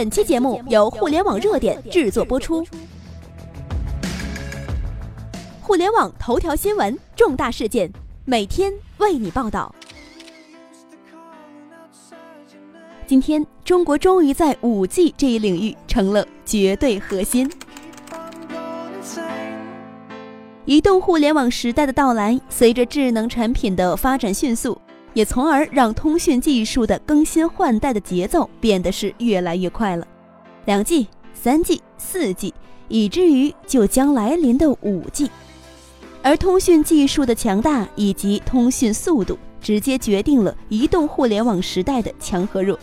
本期节目由互联网热点制作播出。互联网头条新闻，重大事件，每天为你报道。今天，中国终于在五 G 这一领域成了绝对核心。移动互联网时代的到来，随着智能产品的发展迅速。也从而让通讯技术的更新换代的节奏变得是越来越快了。两 G、三 G、四 G，以至于就将来临的五 G。而通讯技术的强大以及通讯速度，直接决定了移动互联网时代的强和弱。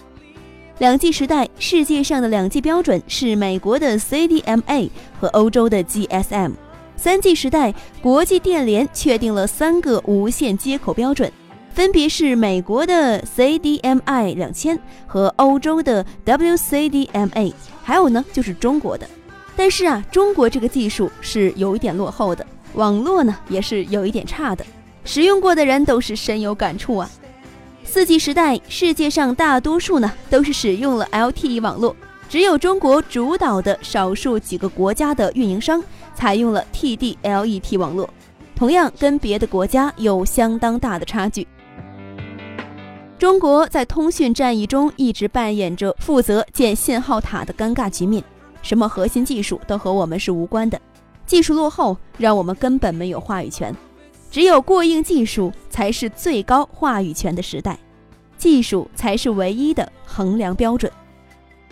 两 G 时代，世界上的两 G 标准是美国的 CDMA 和欧洲的 GSM。三 G 时代，国际电联确定了三个无线接口标准。分别是美国的 CDMI 两千和欧洲的 WCDMA，还有呢就是中国的。但是啊，中国这个技术是有一点落后的，网络呢也是有一点差的。使用过的人都是深有感触啊。四 G 时代，世界上大多数呢都是使用了 LTE 网络，只有中国主导的少数几个国家的运营商采用了 TD-LET 网络，同样跟别的国家有相当大的差距。中国在通讯战役中一直扮演着负责建信号塔的尴尬局面，什么核心技术都和我们是无关的，技术落后让我们根本没有话语权，只有过硬技术才是最高话语权的时代，技术才是唯一的衡量标准。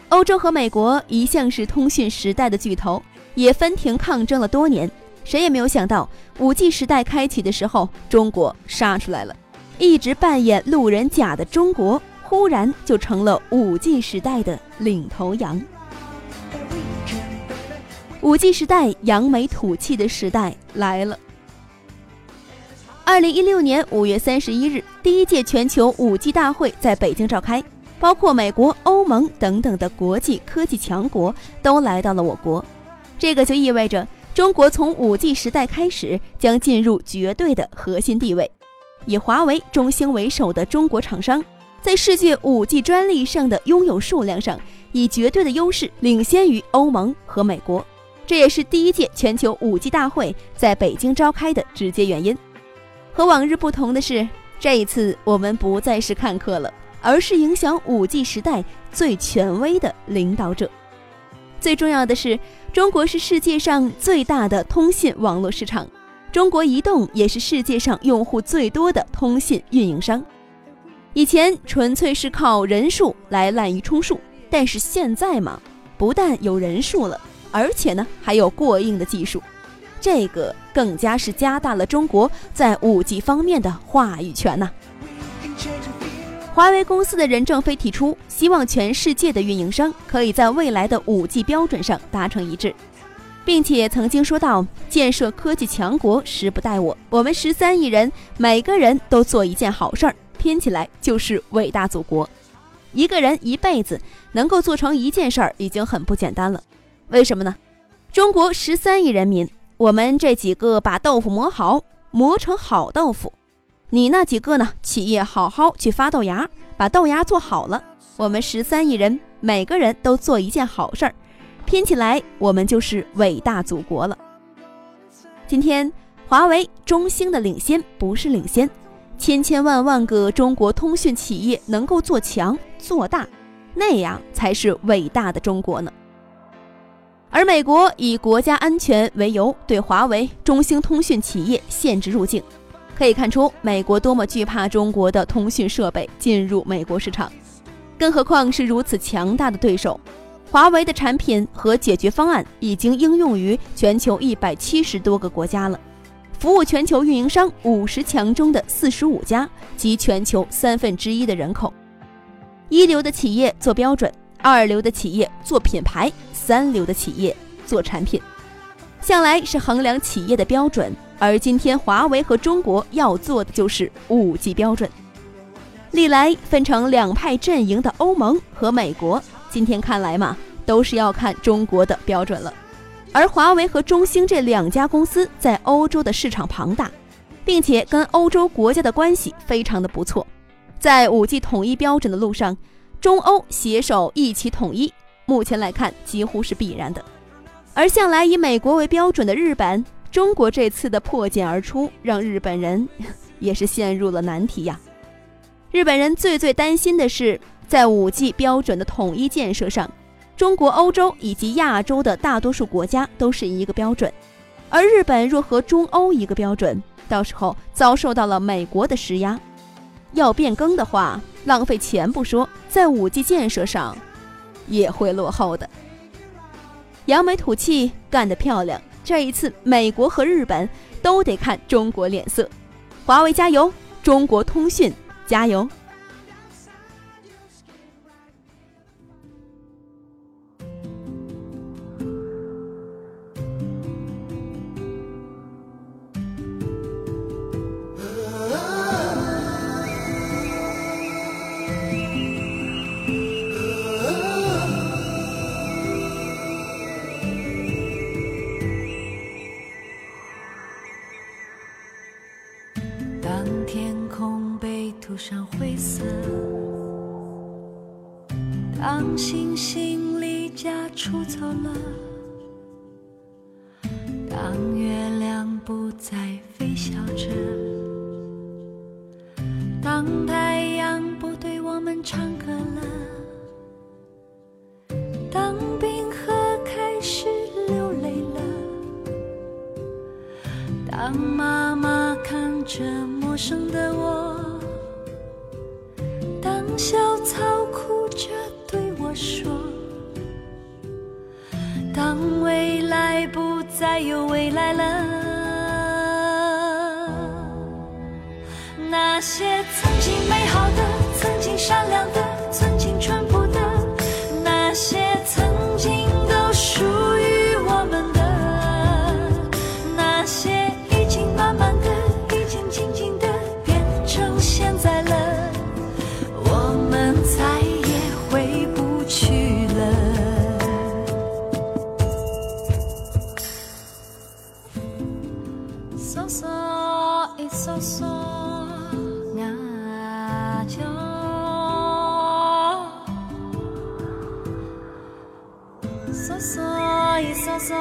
欧洲和美国一向是通讯时代的巨头，也分庭抗争了多年，谁也没有想到五 G 时代开启的时候，中国杀出来了。一直扮演路人甲的中国，忽然就成了五 G 时代的领头羊。五 G 时代扬眉吐气的时代来了。二零一六年五月三十一日，第一届全球五 G 大会在北京召开，包括美国、欧盟等等的国际科技强国都来到了我国。这个就意味着，中国从五 G 时代开始将进入绝对的核心地位。以华为、中兴为首的中国厂商，在世界五 G 专利上的拥有数量上，以绝对的优势领先于欧盟和美国。这也是第一届全球五 G 大会在北京召开的直接原因。和往日不同的是，这一次我们不再是看客了，而是影响五 G 时代最权威的领导者。最重要的是，中国是世界上最大的通信网络市场。中国移动也是世界上用户最多的通信运营商。以前纯粹是靠人数来滥竽充数，但是现在嘛，不但有人数了，而且呢还有过硬的技术，这个更加是加大了中国在五 G 方面的话语权呐。华为公司的任正非提出，希望全世界的运营商可以在未来的五 G 标准上达成一致。并且曾经说到，建设科技强国时不待我，我们十三亿人每个人都做一件好事儿，拼起来就是伟大祖国。一个人一辈子能够做成一件事儿，已经很不简单了。为什么呢？中国十三亿人民，我们这几个把豆腐磨好，磨成好豆腐；你那几个呢，企业好好去发豆芽，把豆芽做好了。我们十三亿人每个人都做一件好事儿。拼起来，我们就是伟大祖国了。今天，华为、中兴的领先不是领先，千千万万个中国通讯企业能够做强做大，那样才是伟大的中国呢。而美国以国家安全为由，对华为、中兴通讯企业限制入境，可以看出美国多么惧怕中国的通讯设备进入美国市场，更何况是如此强大的对手。华为的产品和解决方案已经应用于全球一百七十多个国家了，服务全球运营商五十强中的四十五家及全球三分之一的人口。一流的企业做标准，二流的企业做品牌，三流的企业做产品，向来是衡量企业的标准。而今天，华为和中国要做的就是五 G 标准。历来分成两派阵营的欧盟和美国。今天看来嘛，都是要看中国的标准了。而华为和中兴这两家公司在欧洲的市场庞大，并且跟欧洲国家的关系非常的不错。在五 G 统一标准的路上，中欧携手一起统一，目前来看几乎是必然的。而向来以美国为标准的日本，中国这次的破茧而出，让日本人 也是陷入了难题呀。日本人最最担心的是，在五 G 标准的统一建设上，中国、欧洲以及亚洲的大多数国家都是一个标准，而日本若和中欧一个标准，到时候遭受到了美国的施压，要变更的话，浪费钱不说，在五 G 建设上也会落后的。扬眉吐气干得漂亮，这一次美国和日本都得看中国脸色。华为加油，中国通讯加油。当天空被涂上灰色，当星星离家出走了，当月亮不再微笑着，当太阳当未来不再有未来了，那些曾经美好的、曾经善良的、嗦一嗦嗦啊就，嗦嗦一嗦嗦。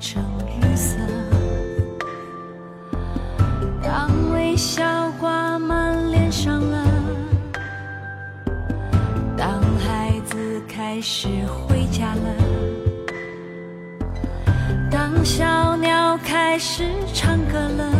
成绿色，子开始回家了，当小鸟开始唱歌了，